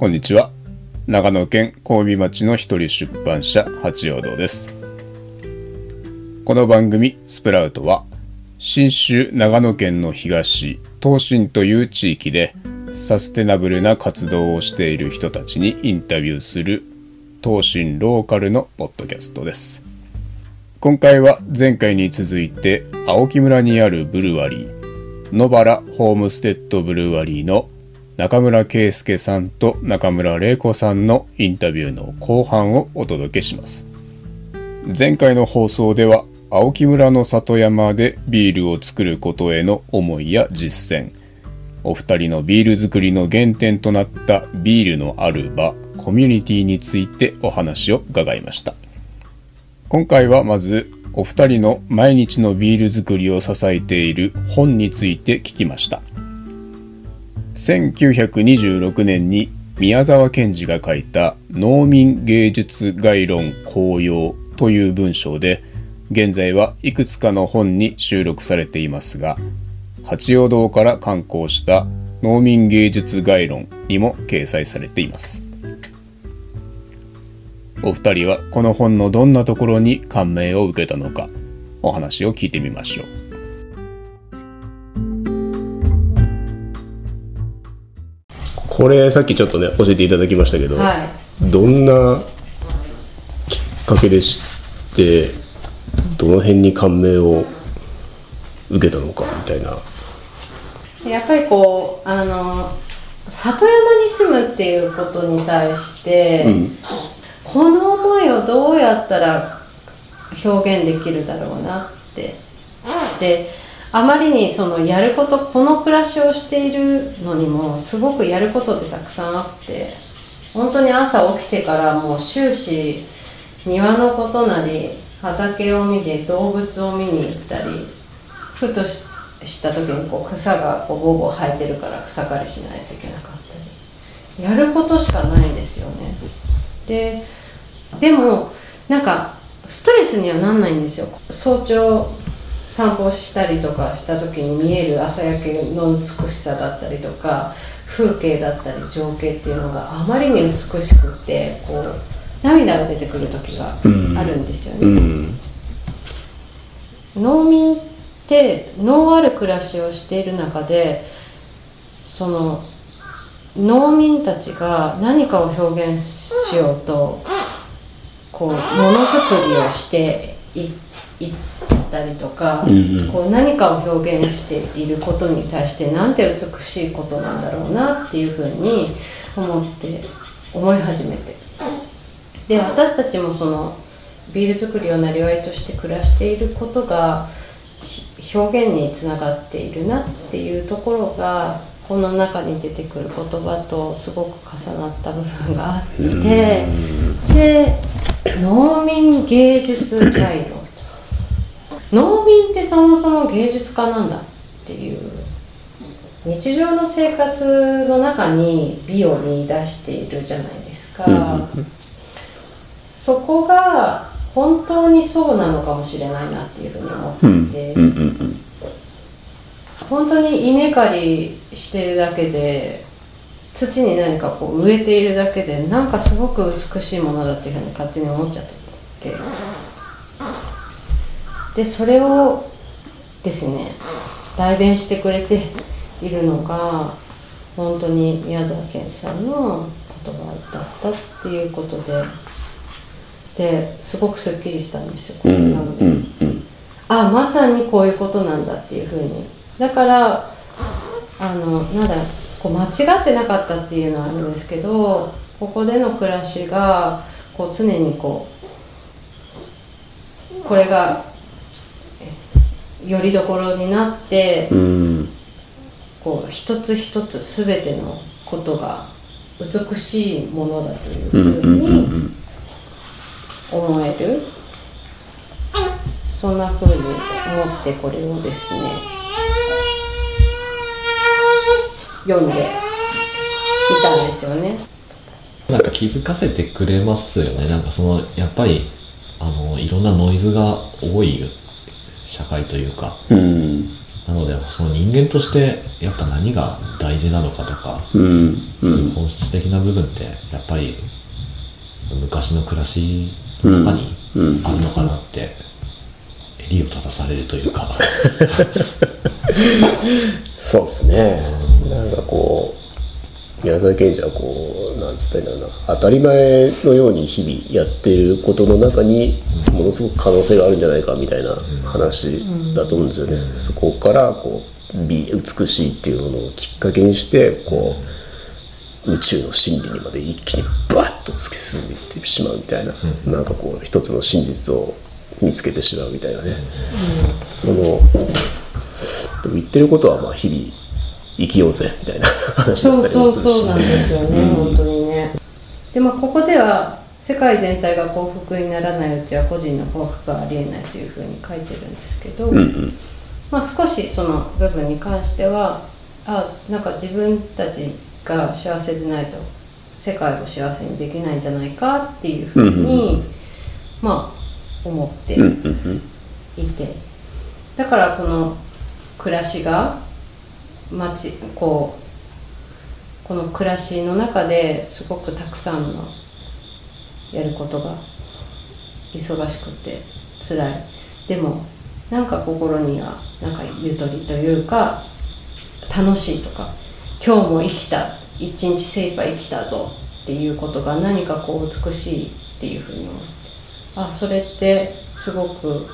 こんにちは。長野県小海町の一人出版社八葉堂です。この番組スプラウトは信州長野県の東東進という地域でサステナブルな活動をしている人たちにインタビューする東進ローカルのポッドキャストです。今回は前回に続いて青木村にあるブルワリー野原ホームステッドブルワリーの中村圭介さんと中村玲子さんのインタビューの後半をお届けします。前回の放送では青木村の里山でビールを作ることへの思いや実践。お二人のビール作りの原点となったビールのある場コミュニティについてお話を伺いました。今回はまずお二人の毎日のビール作りを支えている本について聞きました。1926年に宮沢賢治が書いた農民芸術概論公用という文章で現在はいくつかの本に収録されていますが八葉堂から刊行した農民芸術概論にも掲載されています。お二人はこの本のどんなところに感銘を受けたのかお話を聞いてみましょう。これさっきちょっとね教えていただきましたけど、はい。どんなきっかけで知ってどの辺に感銘を受けたのかみたいな。やっぱりこうあの里山に住むっていうことに対して、うん。この思いをどうやったら表現できるだろうなって。であまりにそのやることこの暮らしをしているのにもすごくやることってたくさんあって本当に朝起きてからもう終始庭のことなり畑を見て動物を見に行ったりふとした時にこう草がこうボーボー生えてるから草刈りしないといけなかったり。やることしかないんですよね。ででもなんかストレスにはなんないんですよ。早朝散歩したりとかした時に見える朝焼けの美しさだったりとか風景だったり情景っていうのがあまりに美しくってこう涙が出てくる時があるんですよね、うん。農民って農ある暮らしをしている中でその農民たちが何かを表現しようとこうものづくりをしていいったりとか、うんうん。こう何かを表現していることに対してなんて美しいことなんだろうなっていうふうに思って思い始めて。で私たちもそのビール作りをなりわいとして暮らしていることがひ表現につながっているなっていうところがこの中に出てくる言葉とすごく重なった部分があってで農民芸術概論農民ってそもそも芸術家なんだっていう。日常の生活の中に美を見出しているじゃないですか、そこが本当にそうなのかもしれないなっていうふうに思っていて、うんうん。本当に稲刈りしてるだけで土に何かこう植えているだけでなんかすごく美しいものだっていうふうに勝手に思っちゃってでそれをですね代弁してくれているのが本当に宮沢賢治さんの言葉だったっていうことでですごくすっきりしたんですよ、うんなのでうんうん。あまさにこういうことなんだっていうふうに。だからあのなんだこう間違ってなかったっていうのはあるんですけどここでの暮らしがこう常にこうこれがえよりどころになってうん。こう一つ一つ全てのことが美しいものだといううんふうに思える。そんなふうに思ってこれをですね読んでいたんですよね。なんか気づかせてくれますよね。なんかそのやっぱりあのいろんなノイズが多い社会というか。うん。ななのでその人間としてやっぱ何が大事なのかとか、うん。そういう本質的な部分ってやっぱり昔の暮らしの中にうん。あるのかなって襟を正されるというか。そうですね。なんかこう宮沢賢治はこうなんつったらいいんだろうな。当たり前のように日々やっていることの中にものすごく可能性があるんじゃないかみたいな話だと思うんですよね、そこからこう美美しいっていうものをきっかけにしてこう宇宙の真理にまで一気にバッと突き進んでいってしまうみたいな、なんかこう一つの真実を見つけてしまうみたいなね、その言ってることはまあ日々生きようぜみたいな話だそうったりもするし。そうそうなんですよね、本当にね。でまあここでは世界全体が幸福にならないうちは個人の幸福がありえないというふうに書いてるんですけど、まあ、少しその部分に関してはあなんか自分たちが幸せでないと世界を幸せにできないんじゃないかっていうふうに、まあ思ってうんうん。いて。だからこの暮らしが街こうこの暮らしの中ですごくたくさんのやることが忙しくて辛いでもなんか心にはなんかゆとりというか楽しいとか今日も生きた一日精一杯生きたぞっていうことが何かこう美しいっていうふうに思ってあそれってすごく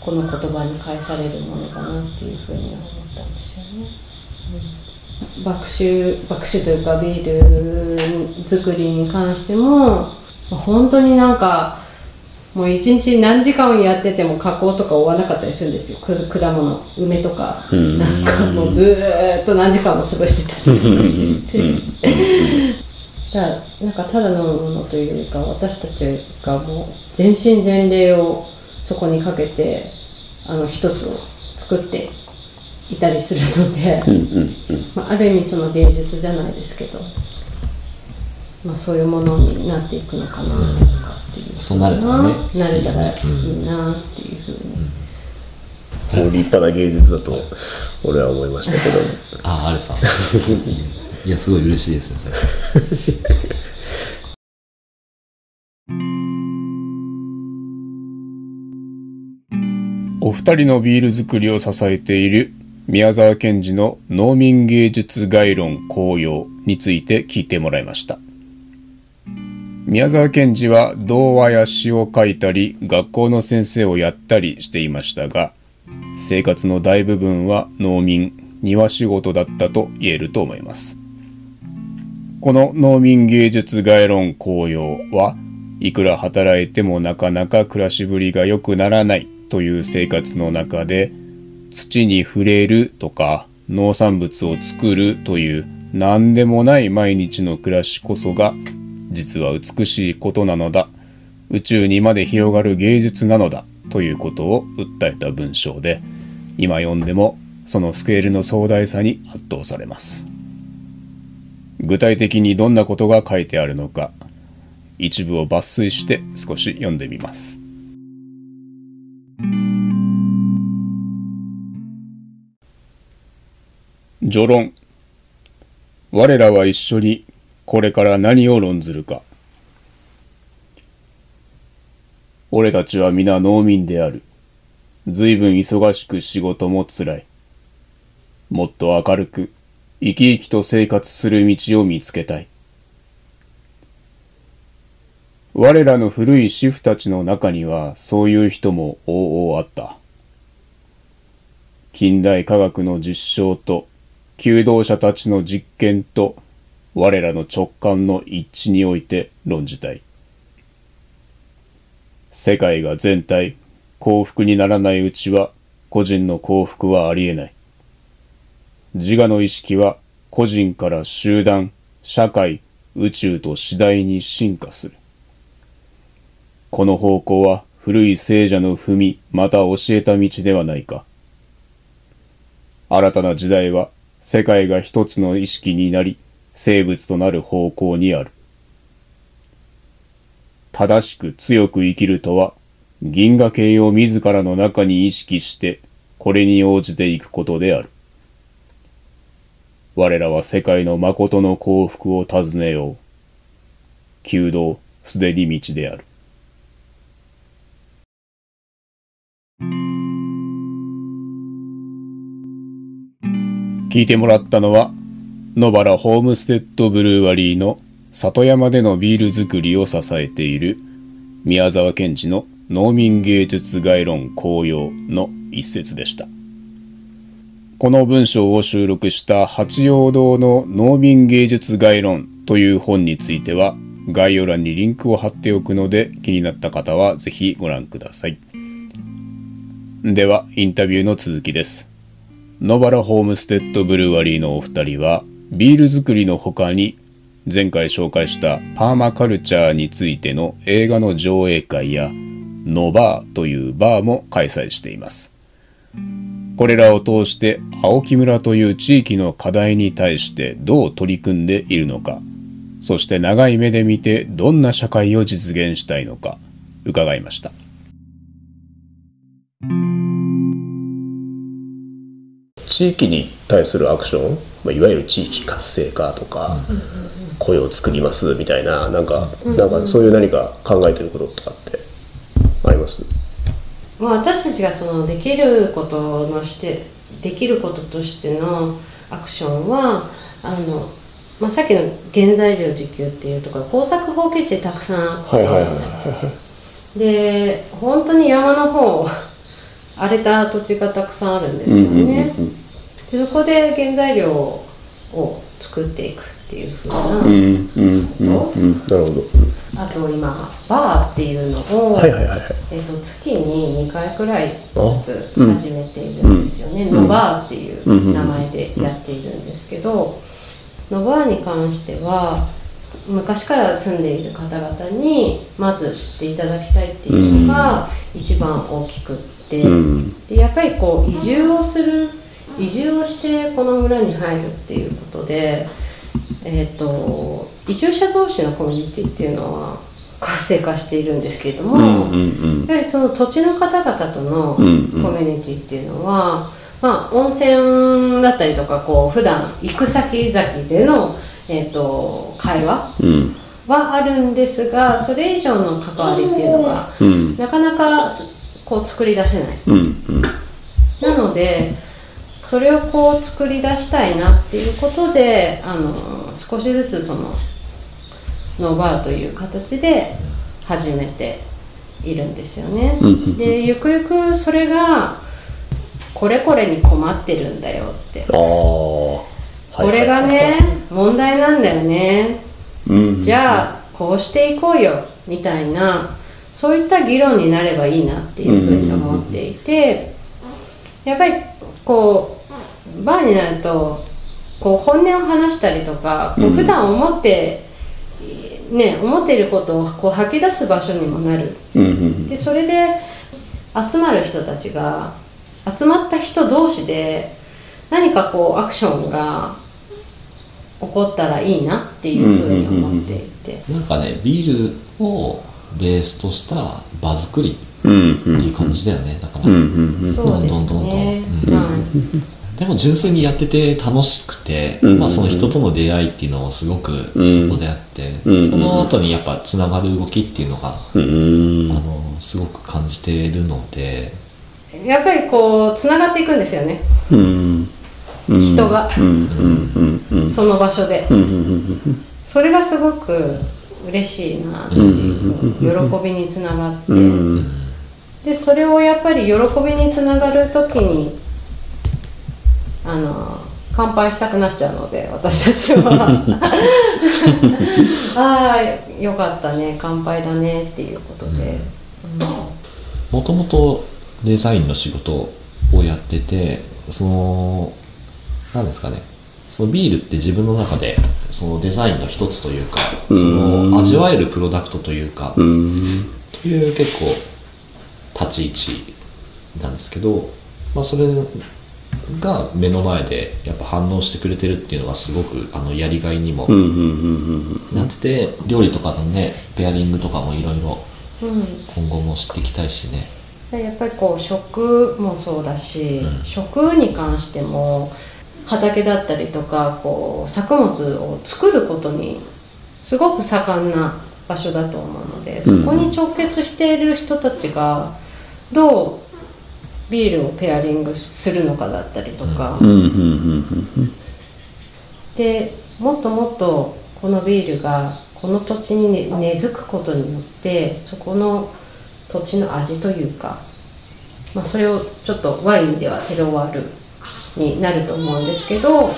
この言葉に返されるものかなっていうふうに思ったんですよ。爆酒爆酒というかビール作りに関してもまあ本当になんかもう一日何時間やってても加工とか終わらなかったりするんですよ。く果物梅とか。なんかもうずーっと何時間も潰してたりとかしていてだなん。かただのものというか私たちがもう全身全霊をそこにかけてあの一つを作っていたりするので、まあ、ある意味その芸術じゃないですけど、まあ、そういうものになっていくのかなとかっていう。そうなれたらねなれたらいいいなっていうふうに、もう立派な芸術だと俺は思いましたけど。あああれさ。いやすごい嬉しいですねそれ。お二人のビール作りを支えている宮沢賢治の農民芸術概論紅葉について聞いてもらいました。宮沢賢治は童話や詩を書いたり学校の先生をやったりしていましたが生活の大部分は農民庭仕事だったと言えると思いますこの農民芸術概論紅葉はいくら働いてもなかなか暮らしぶりが良くならないという生活の中で土に触れるとか農産物を作るという何でもない毎日の暮らしこそが実は美しいことなのだ。宇宙にまで広がる芸術なのだ。ということを訴えた文章で今読んでもそのスケールの壮大さに圧倒されます。具体的にどんなことが書いてあるのか一部を抜粋して少し読んでみます。序論。我らは一緒にこれから何を論ずるか。俺たちは皆農民である。随分忙しく仕事もつらい。もっと明るく生き生きと生活する道を見つけたい。我らの古い主婦たちの中にはそういう人も往々あった。近代科学の実証と求道者たちの実験と我らの直感の一致において論じたい。世界が全体幸福にならないうちは個人の幸福はありえない。自我の意識は個人から集団社会宇宙と次第に進化する。この方向は古い聖者の踏みまた教えた道ではないか。新たな時代は世界が一つの意識になり生物となる方向にある正しく強く生きるとは銀河系を自らの中に意識してこれに応じていくことである。我らは世界の誠の幸福を尋ねよう。弓道、すでに道である。聞いてもらったのは、野原ホームステッドブルーワリーの里山でのビール作りを支えている宮沢賢治の農民芸術概論紅葉の一節でした。この文章を収録した八葉堂の農民芸術概論という本については概要欄にリンクを貼っておくので気になった方はぜひご覧ください。ではインタビューの続きです。野原ホームステッドブルワリーのお二人はビール作りの他に前回紹介したパーマカルチャーについての映画の上映会やノバーというバーも開催しています。これらを通して青木村という地域の課題に対してどう取り組んでいるのか、そして長い目で見てどんな社会を実現したいのか伺いました。地域に対するアクション、まあ、いわゆる地域活性化とか、声を作りますみたいななんか、なんかそういう何か考えてることとかってあります？まあ、私たちがそのできることのしてできることとしてのアクションはあの、まあ、さっきの原材料自給っていうところ耕作放棄地たくさんあって、はいはいはいで本当に山の方荒れた土地がたくさんあるんですよね、でそこで原材料を作っていくっていうふうなうんうんうんうん。なるほど。あと今バーっていうのを、はいはいはいはい。えっと月に2回くらいずつうん始めているんですよね、うんノバーっていう名前でやっているんですけど、ノバーに関しては昔から住んでいる方々にまず知っていただきたいっていうのが一番大きくって、うん。でやっぱりこう移住をする移住をしてこの村に入るっていうことで、えー、と移住者同士のコミュニティっていうのは活性化しているんですけれども、うんうんやはりその土地の方々とのコうんうん。ミュニティっていうのは、まあ、温泉だったりとかこう普段行く先々での、えー、と会話うん。はあるんですがそれ以上の関わりっていうのがうん。なかなかこう作り出せない。うんうん。なのでそれをこう作り出したいなっていうことであの少しずつそのノーバーという形で始めているんですよね。うんうんでゆくゆくそれがこれこれに困ってるんだよって、ここれがね問題なんだよね。うん。じゃあこうしていこうよみたいなそういった議論になればいいなっていうふうに思っていてやっぱりこうバーになるとこう本音を話したりとかこう普段思って、ね思っていることをこう吐き出す場所にもなる。うんうんでそれで集まる人たちが集まった人同士で何かこうアクションが起こったらいいなっていうふうに思っていて。なんかねビールをベースとした場作りっていう感じだよね。だから、どんどんどんどん。でも純粋にやってて楽しくて、うんまあ、その人との出会いっていうのもすごくそん。こであって、うんその後にやっぱつながる動きっていうのが、うんあのすごく感じているので。やっぱりこうつながっていくんですよね。うんうん。人が。うんうんうんうん。その場所で。うんうん。それがすごく嬉しいなっていう喜びにつながって、うんうんでそれをやっぱり喜びにつながる時にあの乾杯したくなっちゃうので私たちは。ああよかったね乾杯だねっていうことで、もともとデザインの仕事をやっててその何ですかねそのビールって自分の中でそのデザインの一つというかその味わえるプロダクトというか、うん。という結構立ち位置なんですけど、まあ、それが目の前でやっぱ反応してくれてるっていうのがすごくあのやりがいにもうんうんうんなってて料理とかのねペアリングとかもいろいろうん。今後も知っていきたいしね。でやっぱりこう食もそうだし、食に関しても畑だったりとかこう作物を作ることにすごく盛んな場所だと思うのでそこに直結している人たちがどうビールをペアリングするのかだったりとか、でもっともっとこのビールがこの土地にね根付くことによってそこの土地の味というか、まあ、それをちょっとワインではテロワールになると思うんですけど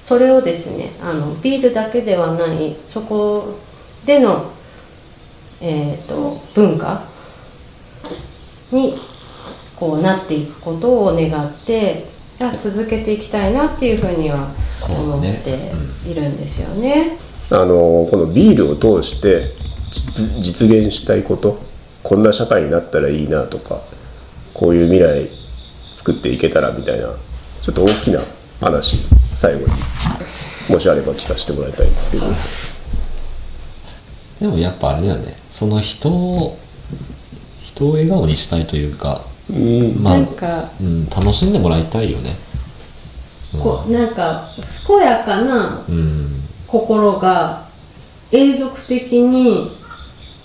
それをですねあのビールだけではないそこでの、えー、と文化にこうなっていくことを願って続けていきたいなっていうふうには思っているんですよね。あのこのビールを通して実現したいことこんな社会になったらいいなとかこういう未来作っていけたらみたいなちょっと大きな話最後にもしあれば聞かせてもらいたいんですけど。でもやっぱあれだよね。その人を人を笑顔にしたいというかうん。まあ、なんかうん、楽しんでもらいたいよね。こうなんか健やかなうん。心が永続的に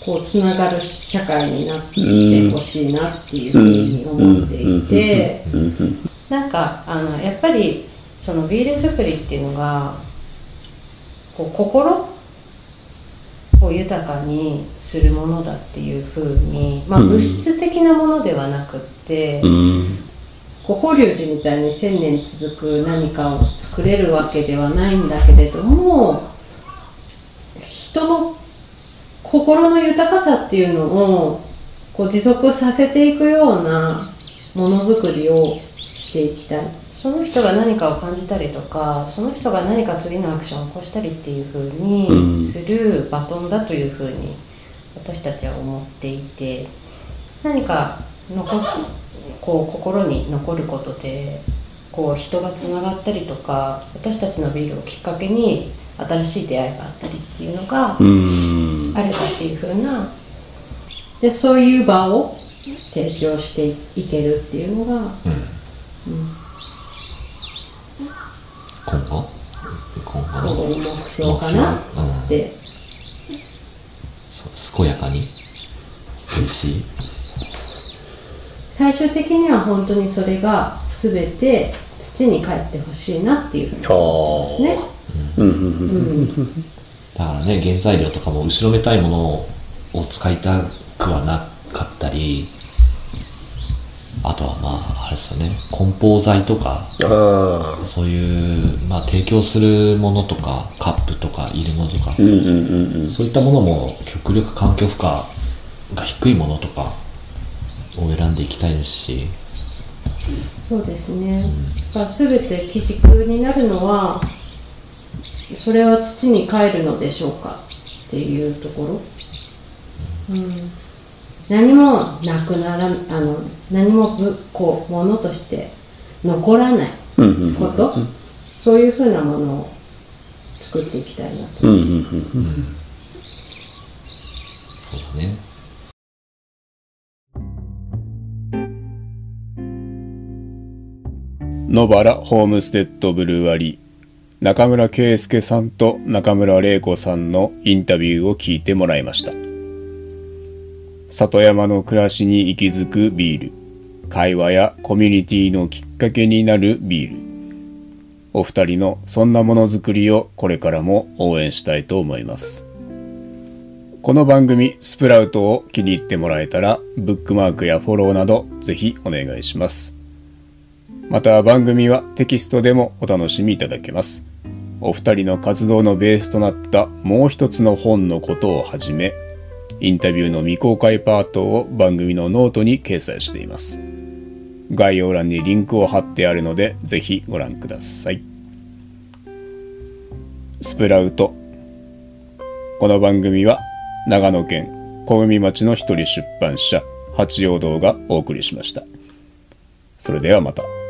こうつながる社会になってほしいなっていうふうに思っていてなんかあのやっぱりそのビール作りっていうのがこう心を豊かにするものだっていうふうに、まあ、うん。物質的なものではなくって、うんこう法隆寺みたいに千年続く何かを作れるわけではないんだけれども人の心の豊かさっていうのをこう持続させていくようなものづくりをしていきたい。その人が何かを感じたりとかその人が何か次のアクションを起こしたりっていう風うんにするバトンだという風に私たちは思っていて何か残すこう心に残ることでこう人がつながったりとか私たちのビールをきっかけに新しい出会いがあったりっていうのがうんあればっていう風な。でそういう場を提供していけるっていうのが、うん。今後？今後の今後の目標かな？うん。ってそう健やかに？美味しい？最終的には本当にそれが全て土に帰ってほしいなっていうふうに思いますね。うん。うん。うんだからね原材料とかも後ろめたいものを使いたくはなかったりあとはまああれですよね梱包材とかそういう、まあ、提供するものとかカップとか入れ物とか、うんうんうんうん。そういったものも極力環境負荷が低いものとかを選んでいきたいですし。そうですね。だから全て基軸になるのはそれは土に帰るのでしょうかっていうところ？うん、何もなくならあの何もぶこうものとして残らないこと、そういうふうなものを作っていきたいなと。うんうんうん。そうだね。野原ホームステッドブルワリー中村圭介さんと中村玲子さんのインタビューを聞いてもらいました。里山の暮らしに息づくビール。会話やコミュニティのきっかけになるビール。お二人のそんなものづくりをこれからも応援したいと思います。この番組スプラウトを気に入ってもらえたらブックマークやフォローなどぜひお願いします。また番組はテキストでもお楽しみいただけます。お二人の活動のベースとなったもう一つの本のことをはじめ、インタビューの未公開パートを番組のノートに掲載しています。概要欄にリンクを貼ってあるので、ぜひご覧ください。スプラウト。この番組は長野県小海町の一人出版社八葉堂がお送りしました。それではまた。